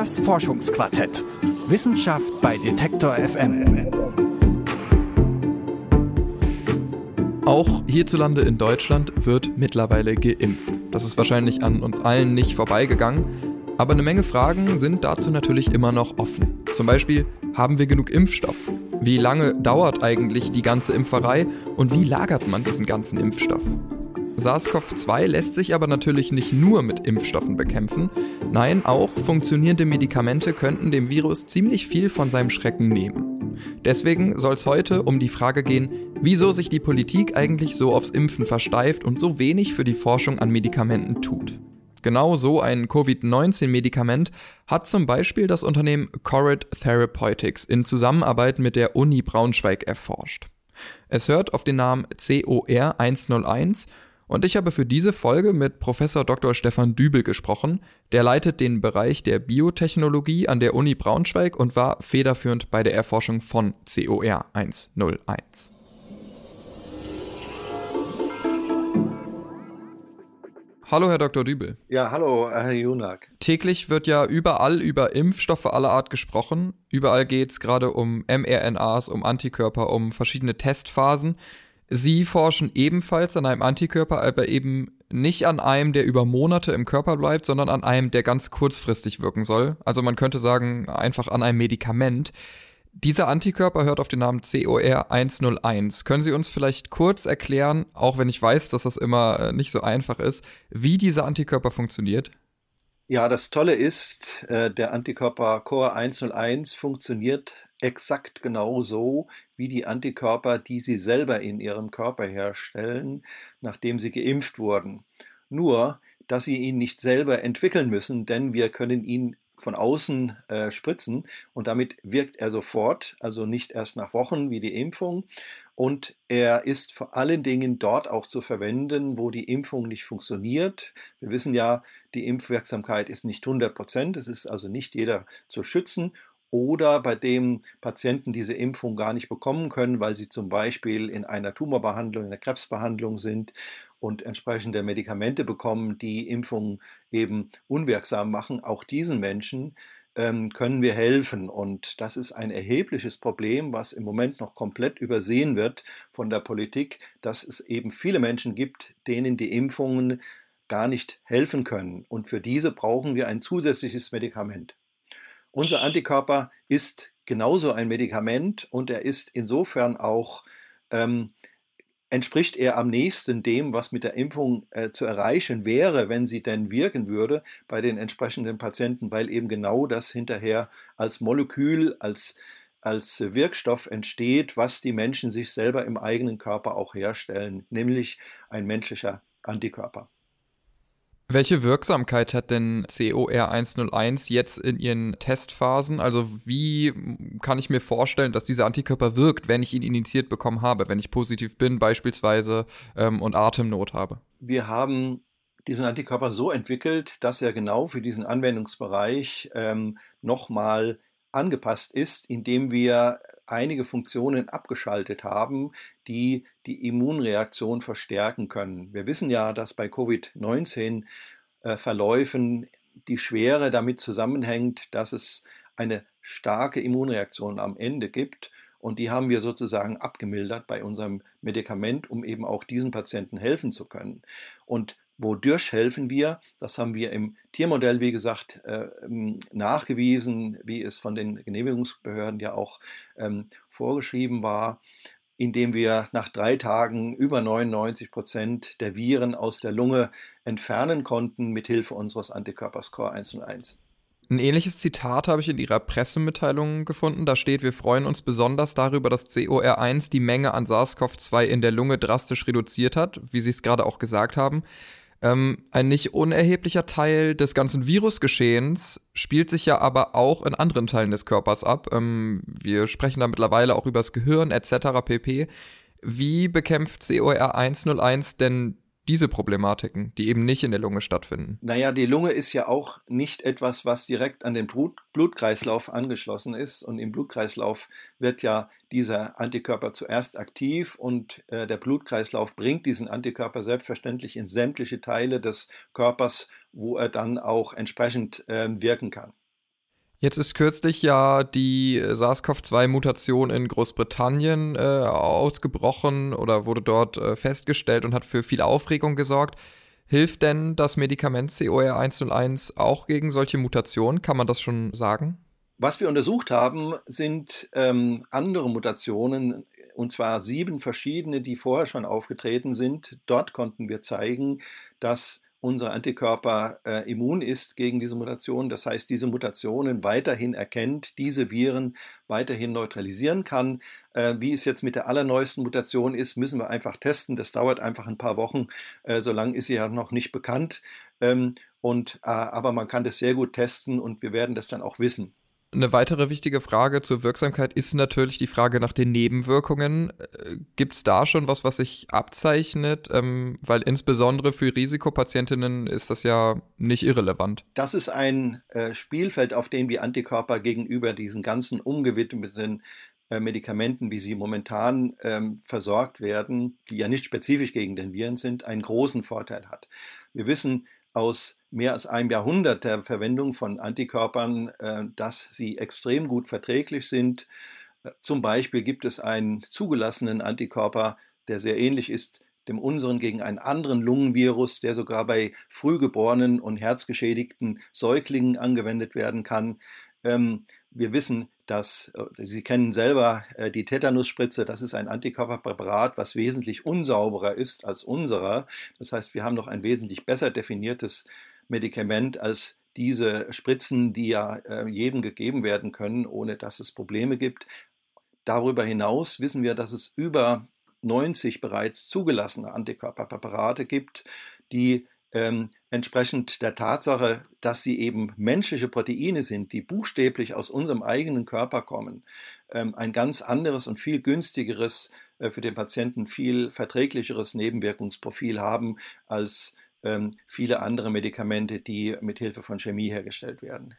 Das Forschungsquartett. Wissenschaft bei Detektor FM. Auch hierzulande in Deutschland wird mittlerweile geimpft. Das ist wahrscheinlich an uns allen nicht vorbeigegangen. Aber eine Menge Fragen sind dazu natürlich immer noch offen. Zum Beispiel, haben wir genug Impfstoff? Wie lange dauert eigentlich die ganze Impferei und wie lagert man diesen ganzen Impfstoff? SARS-CoV-2 lässt sich aber natürlich nicht nur mit Impfstoffen bekämpfen. Nein, auch funktionierende Medikamente könnten dem Virus ziemlich viel von seinem Schrecken nehmen. Deswegen soll es heute um die Frage gehen, wieso sich die Politik eigentlich so aufs Impfen versteift und so wenig für die Forschung an Medikamenten tut. Genau so ein Covid-19-Medikament hat zum Beispiel das Unternehmen Corrid Therapeutics in Zusammenarbeit mit der Uni Braunschweig erforscht. Es hört auf den Namen COR 101 und ich habe für diese Folge mit Professor Dr. Stefan Dübel gesprochen. Der leitet den Bereich der Biotechnologie an der Uni Braunschweig und war federführend bei der Erforschung von COR 101. Hallo, Herr Dr. Dübel. Ja, hallo, Herr Junak. Täglich wird ja überall über Impfstoffe aller Art gesprochen. Überall geht es gerade um mRNAs, um Antikörper, um verschiedene Testphasen. Sie forschen ebenfalls an einem Antikörper, aber eben nicht an einem, der über Monate im Körper bleibt, sondern an einem, der ganz kurzfristig wirken soll. Also man könnte sagen, einfach an einem Medikament. Dieser Antikörper hört auf den Namen COR 101. Können Sie uns vielleicht kurz erklären, auch wenn ich weiß, dass das immer äh, nicht so einfach ist, wie dieser Antikörper funktioniert? Ja, das Tolle ist, äh, der Antikörper COR 101 funktioniert exakt genauso wie die Antikörper, die Sie selber in Ihrem Körper herstellen, nachdem Sie geimpft wurden. Nur, dass Sie ihn nicht selber entwickeln müssen, denn wir können ihn von außen äh, spritzen und damit wirkt er sofort, also nicht erst nach Wochen wie die Impfung. Und er ist vor allen Dingen dort auch zu verwenden, wo die Impfung nicht funktioniert. Wir wissen ja, die Impfwirksamkeit ist nicht 100 Prozent. Es ist also nicht jeder zu schützen oder bei dem Patienten diese Impfung gar nicht bekommen können, weil sie zum Beispiel in einer Tumorbehandlung, in einer Krebsbehandlung sind und entsprechende Medikamente bekommen, die Impfungen eben unwirksam machen, auch diesen Menschen ähm, können wir helfen. Und das ist ein erhebliches Problem, was im Moment noch komplett übersehen wird von der Politik, dass es eben viele Menschen gibt, denen die Impfungen gar nicht helfen können. Und für diese brauchen wir ein zusätzliches Medikament. Unser Antikörper ist genauso ein Medikament und er ist insofern auch ähm, entspricht er am nächsten dem, was mit der Impfung äh, zu erreichen wäre, wenn sie denn wirken würde bei den entsprechenden Patienten, weil eben genau das hinterher als Molekül, als, als Wirkstoff entsteht, was die Menschen sich selber im eigenen Körper auch herstellen, nämlich ein menschlicher Antikörper. Welche Wirksamkeit hat denn COR 101 jetzt in ihren Testphasen? Also wie kann ich mir vorstellen, dass dieser Antikörper wirkt, wenn ich ihn initiiert bekommen habe, wenn ich positiv bin beispielsweise ähm, und Atemnot habe? Wir haben diesen Antikörper so entwickelt, dass er genau für diesen Anwendungsbereich ähm, nochmal angepasst ist, indem wir einige Funktionen abgeschaltet haben, die die Immunreaktion verstärken können. Wir wissen ja, dass bei Covid-19-Verläufen äh, die Schwere damit zusammenhängt, dass es eine starke Immunreaktion am Ende gibt. Und die haben wir sozusagen abgemildert bei unserem Medikament, um eben auch diesen Patienten helfen zu können. Und Wodurch helfen wir? Das haben wir im Tiermodell, wie gesagt, äh, nachgewiesen, wie es von den Genehmigungsbehörden ja auch ähm, vorgeschrieben war, indem wir nach drei Tagen über 99 Prozent der Viren aus der Lunge entfernen konnten mit Hilfe unseres Antikörpers Core 101. Ein ähnliches Zitat habe ich in Ihrer Pressemitteilung gefunden. Da steht, wir freuen uns besonders darüber, dass COR1 die Menge an SARS-CoV-2 in der Lunge drastisch reduziert hat, wie Sie es gerade auch gesagt haben. Ähm, ein nicht unerheblicher Teil des ganzen Virusgeschehens spielt sich ja aber auch in anderen Teilen des Körpers ab. Ähm, wir sprechen da mittlerweile auch über das Gehirn etc. pp. Wie bekämpft COR 101 denn diese Problematiken, die eben nicht in der Lunge stattfinden? Naja, die Lunge ist ja auch nicht etwas, was direkt an den Blut Blutkreislauf angeschlossen ist. Und im Blutkreislauf wird ja dieser Antikörper zuerst aktiv und äh, der Blutkreislauf bringt diesen Antikörper selbstverständlich in sämtliche Teile des Körpers, wo er dann auch entsprechend äh, wirken kann. Jetzt ist kürzlich ja die SARS-CoV-2-Mutation in Großbritannien äh, ausgebrochen oder wurde dort äh, festgestellt und hat für viel Aufregung gesorgt. Hilft denn das Medikament COR 101 auch gegen solche Mutationen? Kann man das schon sagen? Was wir untersucht haben, sind ähm, andere Mutationen, und zwar sieben verschiedene, die vorher schon aufgetreten sind. Dort konnten wir zeigen, dass unser Antikörper äh, immun ist gegen diese Mutation. Das heißt, diese Mutationen weiterhin erkennt, diese Viren weiterhin neutralisieren kann. Äh, wie es jetzt mit der allerneuesten Mutation ist, müssen wir einfach testen. Das dauert einfach ein paar Wochen. Äh, so lange ist sie ja noch nicht bekannt. Ähm, und, äh, aber man kann das sehr gut testen und wir werden das dann auch wissen. Eine weitere wichtige Frage zur Wirksamkeit ist natürlich die Frage nach den Nebenwirkungen. Äh, Gibt es da schon was, was sich abzeichnet? Ähm, weil insbesondere für Risikopatientinnen ist das ja nicht irrelevant. Das ist ein äh, Spielfeld, auf dem die Antikörper gegenüber diesen ganzen umgewidmeten äh, Medikamenten, wie sie momentan ähm, versorgt werden, die ja nicht spezifisch gegen den Viren sind, einen großen Vorteil hat. Wir wissen, aus mehr als einem Jahrhundert der Verwendung von Antikörpern, äh, dass sie extrem gut verträglich sind. Äh, zum Beispiel gibt es einen zugelassenen Antikörper, der sehr ähnlich ist dem unseren gegen einen anderen Lungenvirus, der sogar bei frühgeborenen und herzgeschädigten Säuglingen angewendet werden kann. Ähm, wir wissen, dass äh, Sie kennen selber äh, die Tetanusspritze, das ist ein Antikörperpräparat, was wesentlich unsauberer ist als unserer. Das heißt, wir haben noch ein wesentlich besser definiertes Medikament als diese Spritzen, die ja äh, jedem gegeben werden können, ohne dass es Probleme gibt. Darüber hinaus wissen wir, dass es über 90 bereits zugelassene Antikörperpräparate gibt, die ähm, entsprechend der Tatsache, dass sie eben menschliche Proteine sind, die buchstäblich aus unserem eigenen Körper kommen, ähm, ein ganz anderes und viel günstigeres, äh, für den Patienten viel verträglicheres Nebenwirkungsprofil haben als ähm, viele andere Medikamente, die mit Hilfe von Chemie hergestellt werden.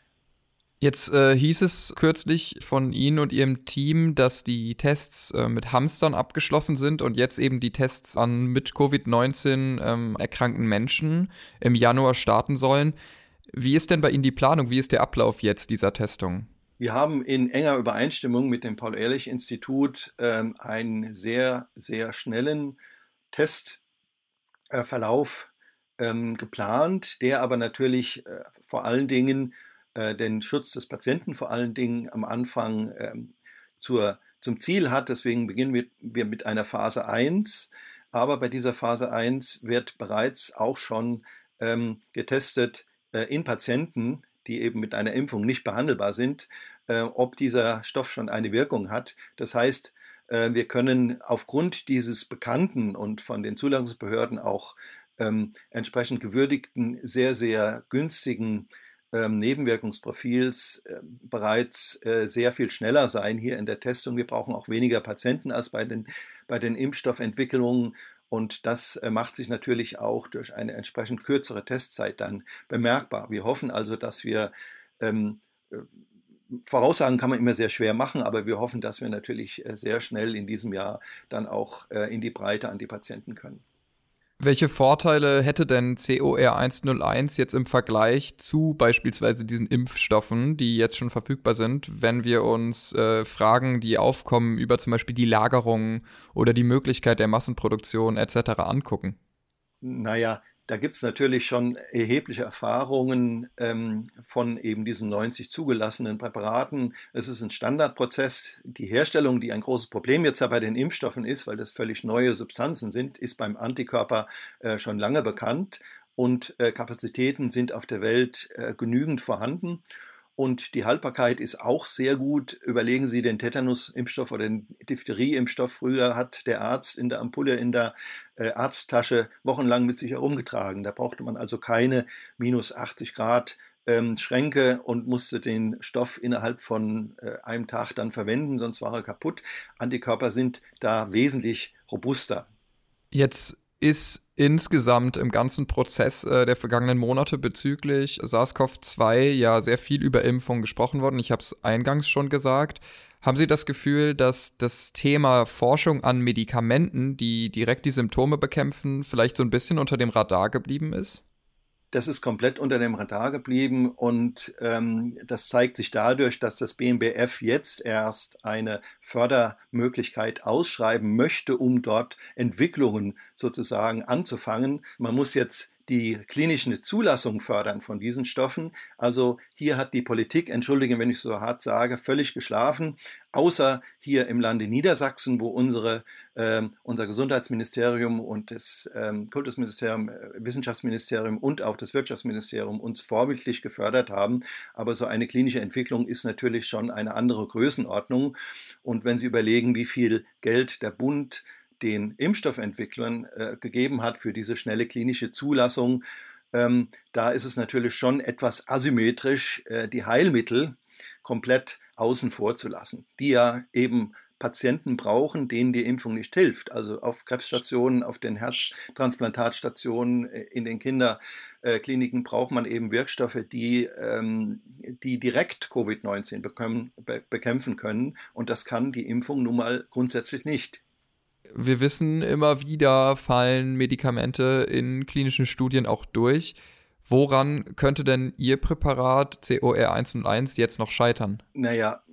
Jetzt äh, hieß es kürzlich von Ihnen und Ihrem Team, dass die Tests äh, mit Hamstern abgeschlossen sind und jetzt eben die Tests an mit Covid-19 ähm, erkrankten Menschen im Januar starten sollen. Wie ist denn bei Ihnen die Planung? Wie ist der Ablauf jetzt dieser Testung? Wir haben in enger Übereinstimmung mit dem Paul-Ehrlich-Institut ähm, einen sehr, sehr schnellen Testverlauf äh, ähm, geplant, der aber natürlich äh, vor allen Dingen äh, den Schutz des Patienten vor allen Dingen am Anfang ähm, zur, zum Ziel hat. Deswegen beginnen wir, wir mit einer Phase 1. Aber bei dieser Phase 1 wird bereits auch schon ähm, getestet äh, in Patienten, die eben mit einer Impfung nicht behandelbar sind, äh, ob dieser Stoff schon eine Wirkung hat. Das heißt, äh, wir können aufgrund dieses bekannten und von den Zulassungsbehörden auch ähm, entsprechend gewürdigten, sehr, sehr günstigen ähm, Nebenwirkungsprofils äh, bereits äh, sehr viel schneller sein hier in der Testung. Wir brauchen auch weniger Patienten als bei den, bei den Impfstoffentwicklungen. Und das äh, macht sich natürlich auch durch eine entsprechend kürzere Testzeit dann bemerkbar. Wir hoffen also, dass wir ähm, äh, Voraussagen kann man immer sehr schwer machen, aber wir hoffen, dass wir natürlich äh, sehr schnell in diesem Jahr dann auch äh, in die Breite an die Patienten können. Welche Vorteile hätte denn COR 101 jetzt im Vergleich zu beispielsweise diesen Impfstoffen, die jetzt schon verfügbar sind, wenn wir uns äh, Fragen, die aufkommen über zum Beispiel die Lagerung oder die Möglichkeit der Massenproduktion etc. angucken? Naja, da gibt es natürlich schon erhebliche Erfahrungen ähm, von eben diesen 90 zugelassenen Präparaten. Es ist ein Standardprozess. Die Herstellung, die ein großes Problem jetzt bei den Impfstoffen ist, weil das völlig neue Substanzen sind, ist beim Antikörper äh, schon lange bekannt und äh, Kapazitäten sind auf der Welt äh, genügend vorhanden und die Haltbarkeit ist auch sehr gut. Überlegen Sie den Tetanus-Impfstoff oder den Diphtherie-Impfstoff. Früher hat der Arzt in der Ampulle, in der äh, Arzttasche wochenlang mit sich herumgetragen. Da brauchte man also keine minus 80 Grad ähm, Schränke und musste den Stoff innerhalb von äh, einem Tag dann verwenden, sonst war er kaputt. Antikörper sind da wesentlich robuster. Jetzt ist insgesamt im ganzen Prozess äh, der vergangenen Monate bezüglich SARS-CoV-2 ja sehr viel über Impfung gesprochen worden. Ich habe es eingangs schon gesagt. Haben Sie das Gefühl, dass das Thema Forschung an Medikamenten, die direkt die Symptome bekämpfen, vielleicht so ein bisschen unter dem Radar geblieben ist? das ist komplett unter dem Radar geblieben und ähm, das zeigt sich dadurch, dass das BMBF jetzt erst eine Fördermöglichkeit ausschreiben möchte, um dort Entwicklungen sozusagen anzufangen. Man muss jetzt die klinische Zulassung fördern von diesen Stoffen. Also hier hat die Politik, entschuldige, wenn ich so hart sage, völlig geschlafen, außer hier im Lande Niedersachsen, wo unsere, äh, unser Gesundheitsministerium und das ähm, Kultusministerium, äh, Wissenschaftsministerium und auch das Wirtschaftsministerium uns vorbildlich gefördert haben. Aber so eine klinische Entwicklung ist natürlich schon eine andere Größenordnung. Und wenn Sie überlegen, wie viel Geld der Bund den Impfstoffentwicklern äh, gegeben hat für diese schnelle klinische Zulassung, ähm, da ist es natürlich schon etwas asymmetrisch, äh, die Heilmittel komplett außen vor zu lassen, die ja eben Patienten brauchen, denen die Impfung nicht hilft. Also auf Krebsstationen, auf den Herztransplantatstationen, äh, in den Kinderkliniken braucht man eben Wirkstoffe, die, ähm, die direkt Covid-19 bekämpfen können. Und das kann die Impfung nun mal grundsätzlich nicht wir wissen immer wieder fallen Medikamente in klinischen Studien auch durch. Woran könnte denn Ihr Präparat COR101 jetzt noch scheitern? Naja,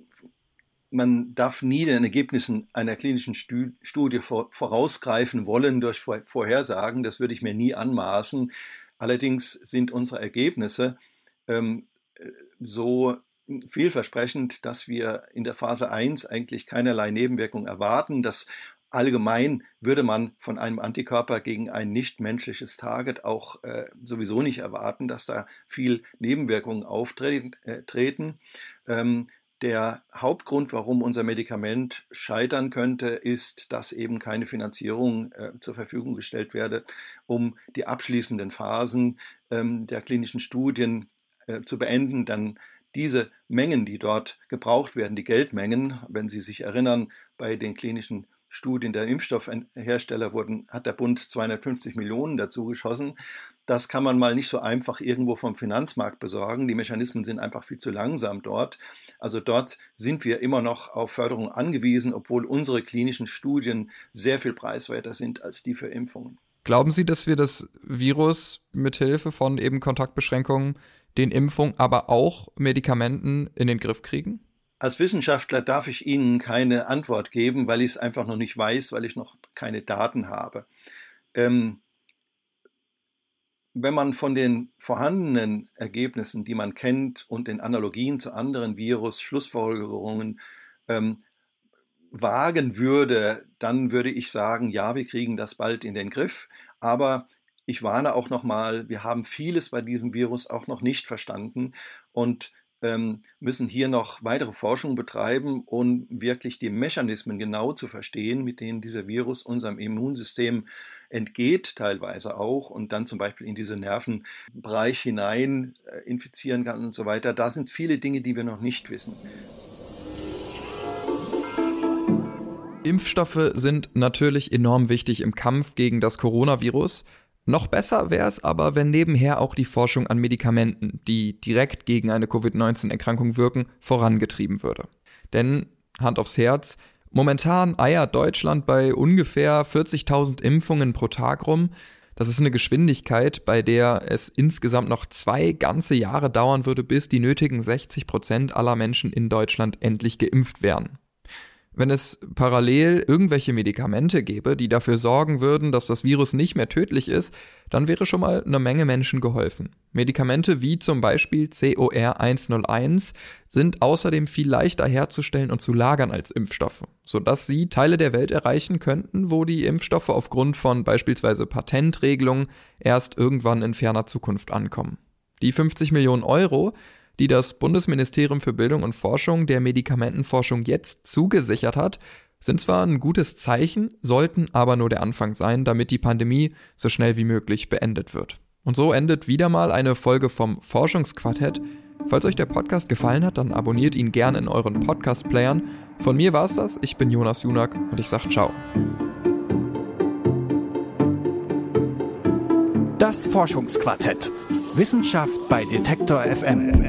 man darf nie den Ergebnissen einer klinischen Studie vorausgreifen wollen durch Vorhersagen. Das würde ich mir nie anmaßen. Allerdings sind unsere Ergebnisse ähm, so vielversprechend, dass wir in der Phase 1 eigentlich keinerlei Nebenwirkungen erwarten. Das Allgemein würde man von einem Antikörper gegen ein nichtmenschliches Target auch äh, sowieso nicht erwarten, dass da viel Nebenwirkungen auftreten. Äh, ähm, der Hauptgrund, warum unser Medikament scheitern könnte, ist, dass eben keine Finanzierung äh, zur Verfügung gestellt werde, um die abschließenden Phasen ähm, der klinischen Studien äh, zu beenden. Dann diese Mengen, die dort gebraucht werden, die Geldmengen, wenn Sie sich erinnern, bei den klinischen Studien der Impfstoffhersteller wurden, hat der Bund 250 Millionen dazu geschossen. Das kann man mal nicht so einfach irgendwo vom Finanzmarkt besorgen. Die Mechanismen sind einfach viel zu langsam dort. Also dort sind wir immer noch auf Förderung angewiesen, obwohl unsere klinischen Studien sehr viel preiswerter sind als die für Impfungen. Glauben Sie, dass wir das Virus mit Hilfe von eben Kontaktbeschränkungen, den Impfungen, aber auch Medikamenten in den Griff kriegen? Als Wissenschaftler darf ich Ihnen keine Antwort geben, weil ich es einfach noch nicht weiß, weil ich noch keine Daten habe. Ähm, wenn man von den vorhandenen Ergebnissen, die man kennt und den Analogien zu anderen Virus Schlussfolgerungen ähm, wagen würde, dann würde ich sagen, ja, wir kriegen das bald in den Griff. Aber ich warne auch nochmal, wir haben vieles bei diesem Virus auch noch nicht verstanden. Und ähm, müssen hier noch weitere Forschung betreiben, um wirklich die Mechanismen genau zu verstehen, mit denen dieser Virus unserem Immunsystem entgeht, teilweise auch, und dann zum Beispiel in diese Nervenbereich hinein äh, infizieren kann und so weiter. Da sind viele Dinge, die wir noch nicht wissen. Impfstoffe sind natürlich enorm wichtig im Kampf gegen das Coronavirus. Noch besser wäre es aber, wenn nebenher auch die Forschung an Medikamenten, die direkt gegen eine Covid-19-Erkrankung wirken, vorangetrieben würde. Denn, Hand aufs Herz, momentan eiert Deutschland bei ungefähr 40.000 Impfungen pro Tag rum. Das ist eine Geschwindigkeit, bei der es insgesamt noch zwei ganze Jahre dauern würde, bis die nötigen 60 Prozent aller Menschen in Deutschland endlich geimpft wären wenn es parallel irgendwelche Medikamente gäbe, die dafür sorgen würden, dass das Virus nicht mehr tödlich ist, dann wäre schon mal eine Menge Menschen geholfen. Medikamente wie zum Beispiel COR 101 sind außerdem viel leichter herzustellen und zu lagern als Impfstoffe, sodass sie Teile der Welt erreichen könnten, wo die Impfstoffe aufgrund von beispielsweise Patentregelungen erst irgendwann in ferner Zukunft ankommen. Die 50 Millionen Euro, die das Bundesministerium für Bildung und Forschung der Medikamentenforschung jetzt zugesichert hat, sind zwar ein gutes Zeichen, sollten aber nur der Anfang sein, damit die Pandemie so schnell wie möglich beendet wird. Und so endet wieder mal eine Folge vom Forschungsquartett. Falls euch der Podcast gefallen hat, dann abonniert ihn gern in euren Podcast-Playern. Von mir war's das, ich bin Jonas Junak und ich sag ciao. Das Forschungsquartett. Wissenschaft bei Detektor FM.